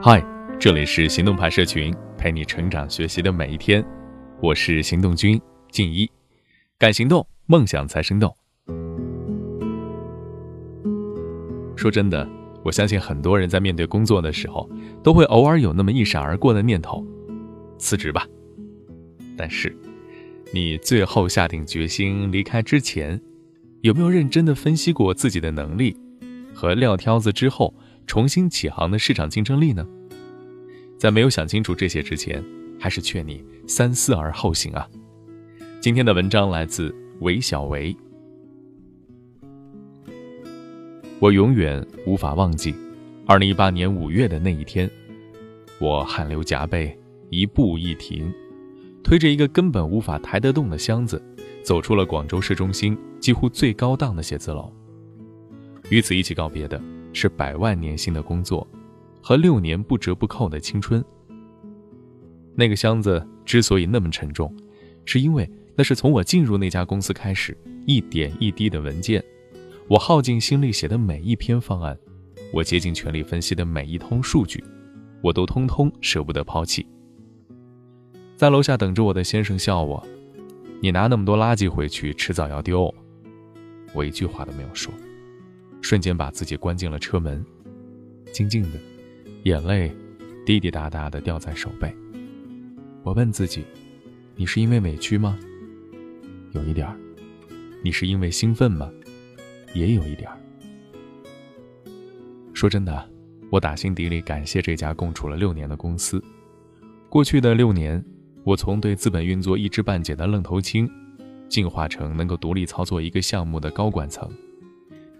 嗨，这里是行动派社群，陪你成长学习的每一天。我是行动君静一，敢行动，梦想才生动。说真的，我相信很多人在面对工作的时候，都会偶尔有那么一闪而过的念头，辞职吧。但是，你最后下定决心离开之前，有没有认真的分析过自己的能力和撂挑子之后？重新起航的市场竞争力呢？在没有想清楚这些之前，还是劝你三思而后行啊！今天的文章来自韦小维。我永远无法忘记，二零一八年五月的那一天，我汗流浃背，一步一停，推着一个根本无法抬得动的箱子，走出了广州市中心几乎最高档的写字楼。与此一起告别的。是百万年薪的工作，和六年不折不扣的青春。那个箱子之所以那么沉重，是因为那是从我进入那家公司开始，一点一滴的文件，我耗尽心力写的每一篇方案，我竭尽全力分析的每一通数据，我都通通舍不得抛弃。在楼下等着我的先生笑我：“你拿那么多垃圾回去，迟早要丢。”我一句话都没有说。瞬间把自己关进了车门，静静的，眼泪滴滴答答的掉在手背。我问自己：“你是因为委屈吗？”有一点儿。你是因为兴奋吗？也有一点儿。说真的，我打心底里感谢这家共处了六年的公司。过去的六年，我从对资本运作一知半解的愣头青，进化成能够独立操作一个项目的高管层。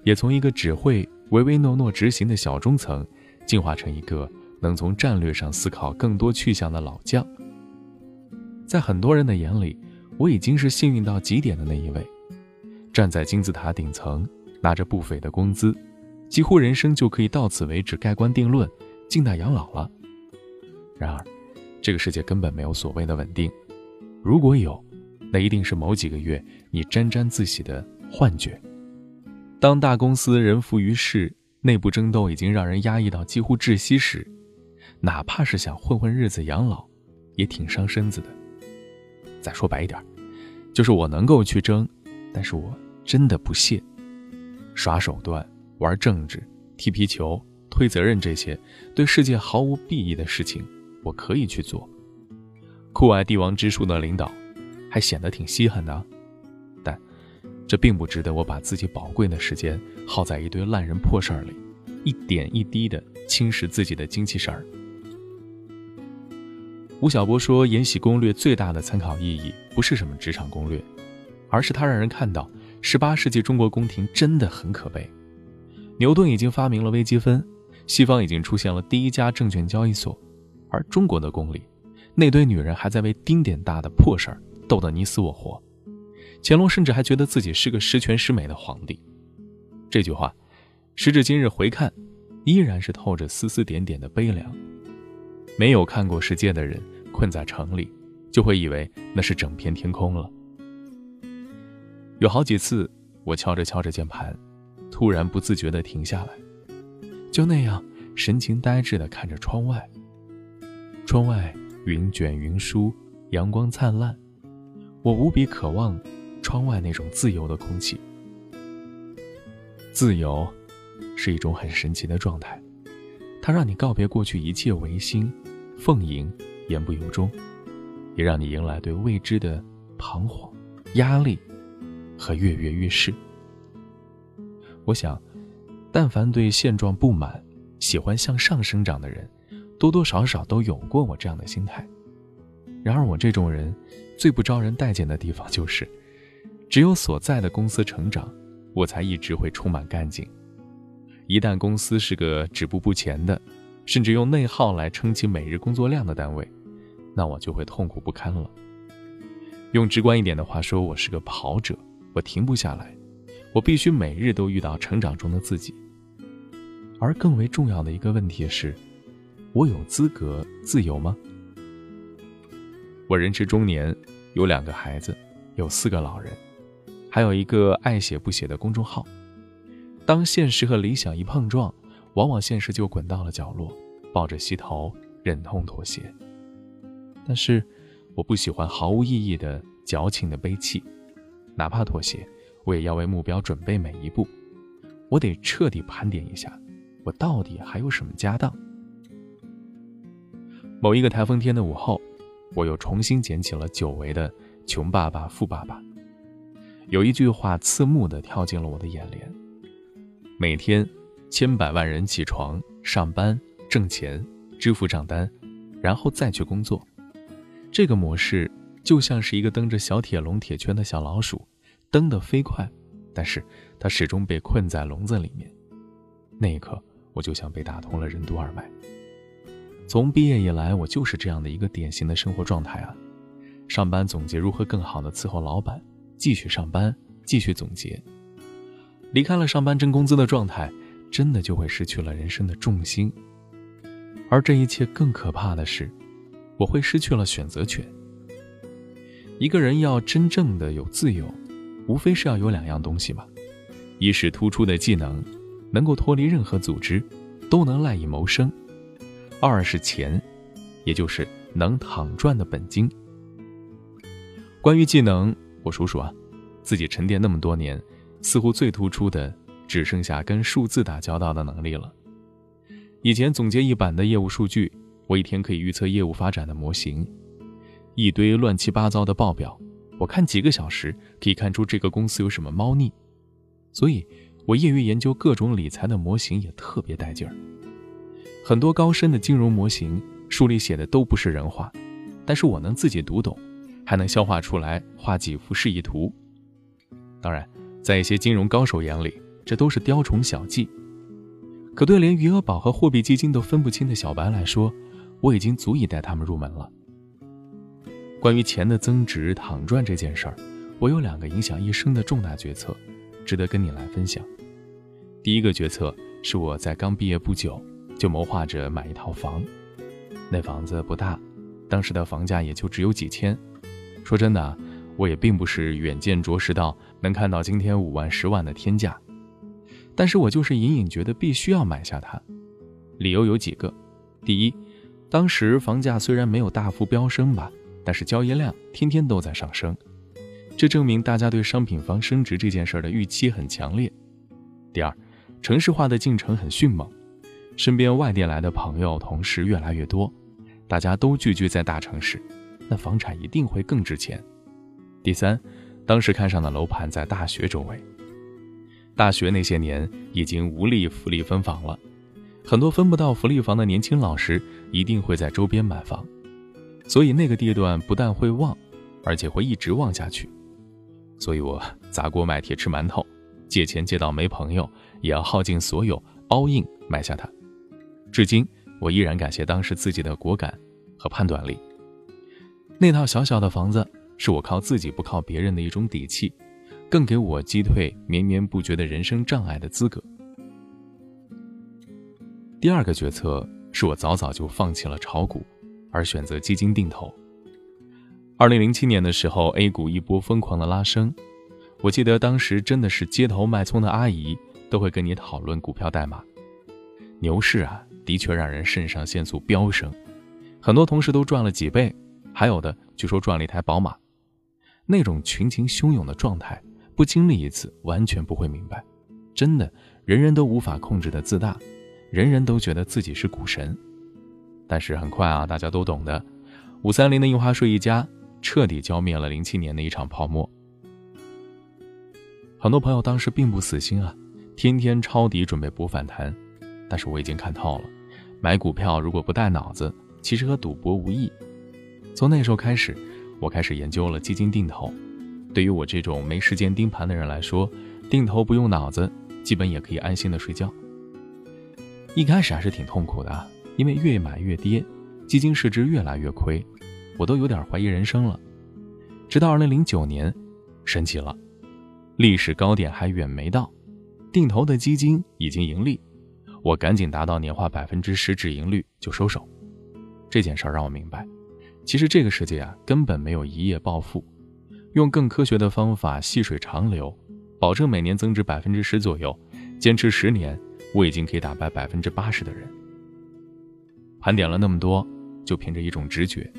也从一个只会唯唯诺诺执行的小中层，进化成一个能从战略上思考更多去向的老将。在很多人的眼里，我已经是幸运到极点的那一位，站在金字塔顶层，拿着不菲的工资，几乎人生就可以到此为止，盖棺定论，静待养老了。然而，这个世界根本没有所谓的稳定，如果有，那一定是某几个月你沾沾自喜的幻觉。当大公司人浮于事，内部争斗已经让人压抑到几乎窒息时，哪怕是想混混日子养老，也挺伤身子的。再说白一点，就是我能够去争，但是我真的不屑。耍手段、玩政治、踢皮球、推责任这些对世界毫无裨益的事情，我可以去做。酷爱帝王之术的领导，还显得挺稀罕的。这并不值得我把自己宝贵的时间耗在一堆烂人破事儿里，一点一滴的侵蚀自己的精气神儿。吴晓波说，《延禧攻略》最大的参考意义不是什么职场攻略，而是它让人看到十八世纪中国宫廷真的很可悲。牛顿已经发明了微积分，西方已经出现了第一家证券交易所，而中国的宫里，那堆女人还在为丁点大的破事儿斗得你死我活。乾隆甚至还觉得自己是个十全十美的皇帝，这句话，时至今日回看，依然是透着丝丝点点的悲凉。没有看过世界的人，困在城里，就会以为那是整片天空了。有好几次，我敲着敲着键盘，突然不自觉地停下来，就那样神情呆滞地看着窗外。窗外云卷云舒，阳光灿烂，我无比渴望。窗外那种自由的空气，自由是一种很神奇的状态，它让你告别过去一切违心、奉迎、言不由衷，也让你迎来对未知的彷徨、压力和跃跃欲试。我想，但凡对现状不满、喜欢向上生长的人，多多少少都有过我这样的心态。然而，我这种人最不招人待见的地方就是。只有所在的公司成长，我才一直会充满干劲。一旦公司是个止步不前的，甚至用内耗来撑起每日工作量的单位，那我就会痛苦不堪了。用直观一点的话说，我是个跑者，我停不下来，我必须每日都遇到成长中的自己。而更为重要的一个问题是，我有资格自由吗？我人至中年，有两个孩子，有四个老人。还有一个爱写不写的公众号，当现实和理想一碰撞，往往现实就滚到了角落，抱着膝头，忍痛妥协。但是，我不喜欢毫无意义的矫情的悲泣，哪怕妥协，我也要为目标准备每一步。我得彻底盘点一下，我到底还有什么家当。某一个台风天的午后，我又重新捡起了久违的《穷爸爸富爸爸》。有一句话刺目的跳进了我的眼帘：每天，千百万人起床上班挣钱，支付账单，然后再去工作。这个模式就像是一个蹬着小铁笼铁圈的小老鼠，蹬得飞快，但是它始终被困在笼子里面。那一刻，我就像被打通了任督二脉。从毕业以来，我就是这样的一个典型的生活状态啊！上班总结如何更好的伺候老板，继续上班，继续总结。离开了上班挣工资的状态，真的就会失去了人生的重心。而这一切更可怕的是，我会失去了选择权。一个人要真正的有自由，无非是要有两样东西嘛：一是突出的技能，能够脱离任何组织，都能赖以谋生。二是钱，也就是能躺赚的本金。关于技能，我数数啊，自己沉淀那么多年，似乎最突出的只剩下跟数字打交道的能力了。以前总结一版的业务数据，我一天可以预测业务发展的模型；一堆乱七八糟的报表，我看几个小时可以看出这个公司有什么猫腻。所以，我业余研究各种理财的模型也特别带劲儿。很多高深的金融模型，书里写的都不是人话，但是我能自己读懂，还能消化出来，画几幅示意图。当然，在一些金融高手眼里，这都是雕虫小技。可对连余额宝和货币基金都分不清的小白来说，我已经足以带他们入门了。关于钱的增值、躺赚这件事儿，我有两个影响一生的重大决策，值得跟你来分享。第一个决策是我在刚毕业不久。就谋划着买一套房，那房子不大，当时的房价也就只有几千。说真的，我也并不是远见卓识到能看到今天五万、十万的天价，但是我就是隐隐觉得必须要买下它。理由有几个：第一，当时房价虽然没有大幅飙升吧，但是交易量天天都在上升，这证明大家对商品房升值这件事的预期很强烈。第二，城市化的进程很迅猛。身边外地来的朋友、同事越来越多，大家都聚居在大城市，那房产一定会更值钱。第三，当时看上的楼盘在大学周围，大学那些年已经无力福利分房了，很多分不到福利房的年轻老师一定会在周边买房，所以那个地段不但会旺，而且会一直旺下去。所以我砸锅卖铁吃馒头，借钱借到没朋友，也要耗尽所有 all in 买下它。至今，我依然感谢当时自己的果敢和判断力。那套小小的房子，是我靠自己不靠别人的一种底气，更给我击退绵绵不绝的人生障碍的资格。第二个决策是我早早就放弃了炒股，而选择基金定投。二零零七年的时候，A 股一波疯狂的拉升，我记得当时真的是街头卖葱的阿姨都会跟你讨论股票代码。牛市啊！的确让人肾上腺素飙升，很多同事都赚了几倍，还有的据说赚了一台宝马。那种群情汹涌的状态，不经历一次完全不会明白。真的，人人都无法控制的自大，人人都觉得自己是股神。但是很快啊，大家都懂的，五三零的印花税一加，彻底浇灭了零七年的一场泡沫。很多朋友当时并不死心啊，天天抄底准备博反弹。但是我已经看透了，买股票如果不带脑子，其实和赌博无异。从那时候开始，我开始研究了基金定投。对于我这种没时间盯盘的人来说，定投不用脑子，基本也可以安心的睡觉。一开始还是挺痛苦的，因为越买越跌，基金市值越来越亏，我都有点怀疑人生了。直到2009年，神奇了，历史高点还远没到，定投的基金已经盈利。我赶紧达到年化百分之十止盈率就收手。这件事儿让我明白，其实这个世界啊根本没有一夜暴富，用更科学的方法细水长流，保证每年增值百分之十左右，坚持十年，我已经可以打败百分之八十的人。盘点了那么多，就凭着一种直觉，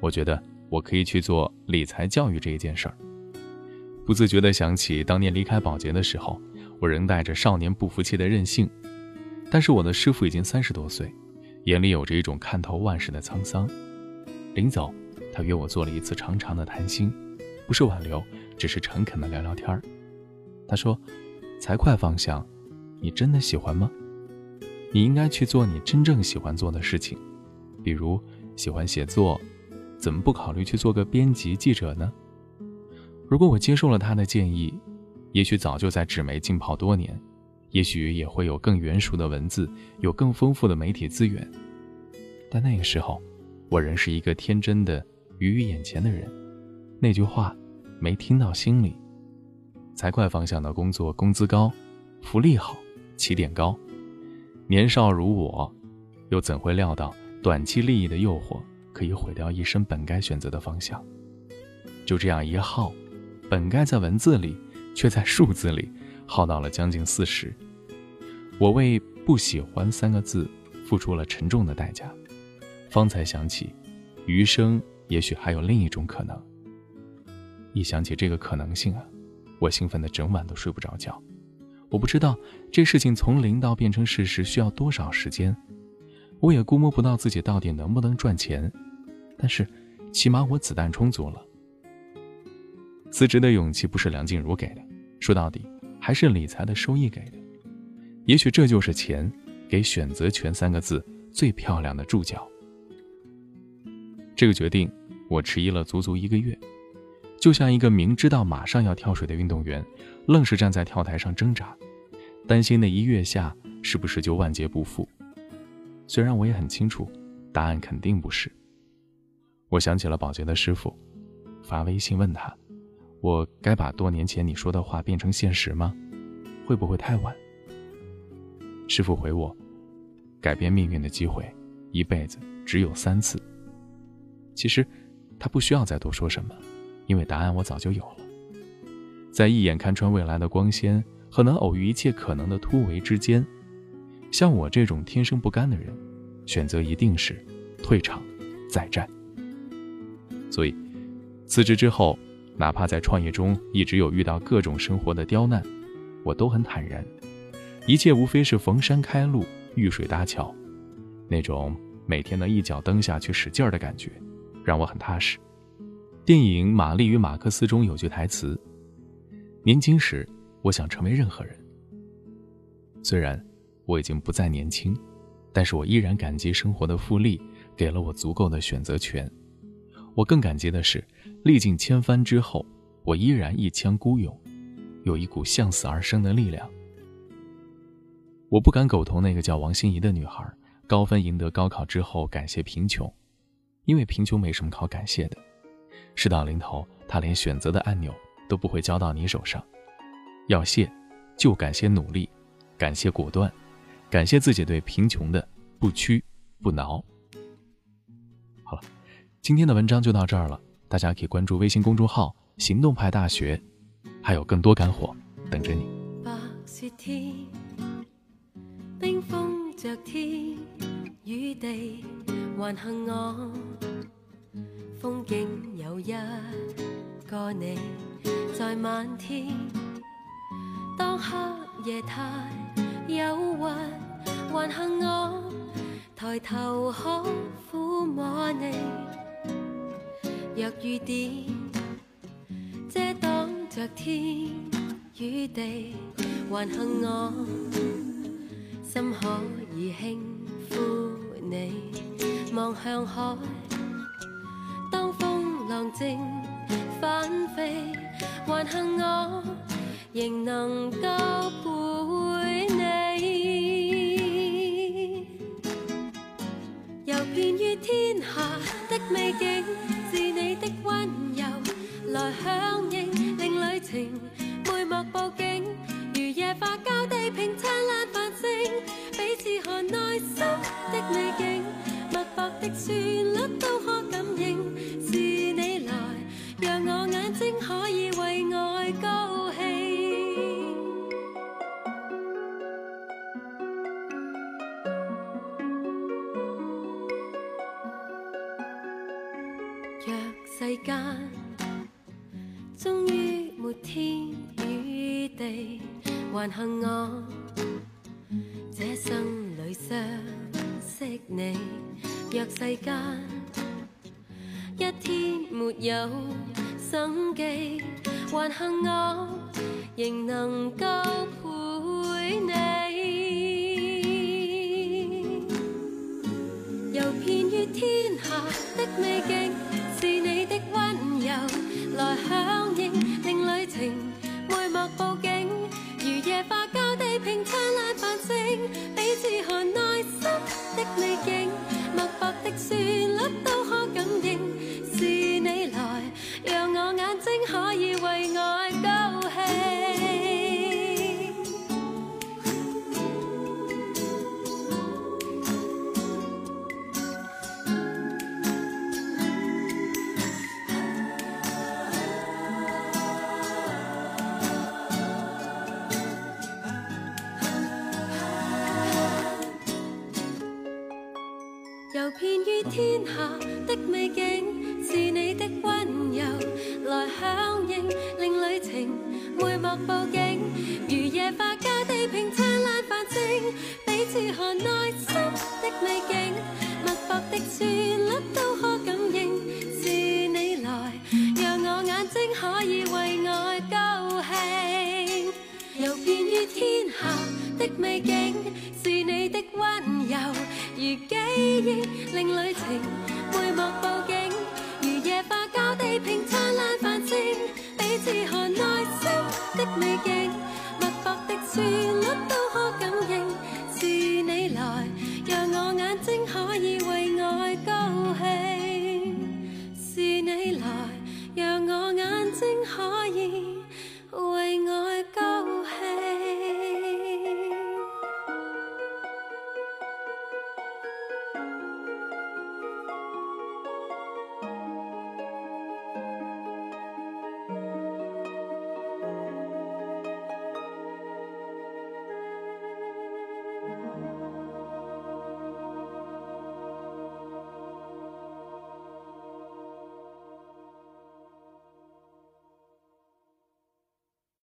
我觉得我可以去做理财教育这一件事儿。不自觉地想起当年离开保洁的时候，我仍带着少年不服气的任性，但是我的师傅已经三十多岁，眼里有着一种看透万事的沧桑。临走，他约我做了一次长长的谈心，不是挽留，只是诚恳的聊聊天儿。他说：“财会方向，你真的喜欢吗？你应该去做你真正喜欢做的事情，比如喜欢写作，怎么不考虑去做个编辑记者呢？如果我接受了他的建议，也许早就在纸媒浸泡多年，也许也会有更圆熟的文字，有更丰富的媒体资源。但那个时候，我仍是一个天真的鱼于眼前的人，那句话没听到心里。”财会方向的工作，工资高，福利好，起点高。年少如我，又怎会料到短期利益的诱惑可以毁掉一生本该选择的方向？就这样一耗，本该在文字里，却在数字里耗到了将近四十。我为“不喜欢”三个字付出了沉重的代价，方才想起，余生也许还有另一种可能。一想起这个可能性啊！我兴奋的整晚都睡不着觉，我不知道这事情从零到变成事实需要多少时间，我也估摸不到自己到底能不能赚钱，但是起码我子弹充足了。辞职的勇气不是梁静茹给的，说到底还是理财的收益给的，也许这就是钱给选择权三个字最漂亮的注脚。这个决定我迟疑了足足一个月。就像一个明知道马上要跳水的运动员，愣是站在跳台上挣扎，担心那一跃下是不是就万劫不复。虽然我也很清楚，答案肯定不是。我想起了保洁的师傅，发微信问他：“我该把多年前你说的话变成现实吗？会不会太晚？”师傅回我：“改变命运的机会，一辈子只有三次。”其实，他不需要再多说什么。因为答案我早就有了，在一眼看穿未来的光鲜和能偶遇一切可能的突围之间，像我这种天生不甘的人，选择一定是退场再战。所以，辞职之后，哪怕在创业中一直有遇到各种生活的刁难，我都很坦然，一切无非是逢山开路，遇水搭桥，那种每天能一脚蹬下去使劲儿的感觉，让我很踏实。电影《玛丽与马克思》中有句台词：“年轻时，我想成为任何人。虽然我已经不再年轻，但是我依然感激生活的复利给了我足够的选择权。我更感激的是，历尽千帆之后，我依然一腔孤勇，有一股向死而生的力量。我不敢苟同那个叫王心怡的女孩高分赢得高考之后感谢贫穷，因为贫穷没什么好感谢的。”事到临头，他连选择的按钮都不会交到你手上。要谢，就感谢努力，感谢果断，感谢自己对贫穷的不屈不挠。好了，今天的文章就到这儿了。大家可以关注微信公众号“行动派大学”，还有更多干货等着你。着天，与地还幸我。风景有一个你，在漫天。当黑夜太忧郁，还幸我抬头可抚摸你。若雨点遮挡着天与地，还幸我心可轻抚你，望向海。当风浪静翻飞，还幸我仍能够陪你。游遍于天下的美景，是你的温柔来响应，令旅程每幕布景如夜化交地平灿烂繁星，薄的旋律都可感应，是你来，让我眼睛可以为爱高兴。若世间终于没天与地，还幸我这生里相识你。若世间一天没有生机，还幸我仍能够陪你。perfect man. 可以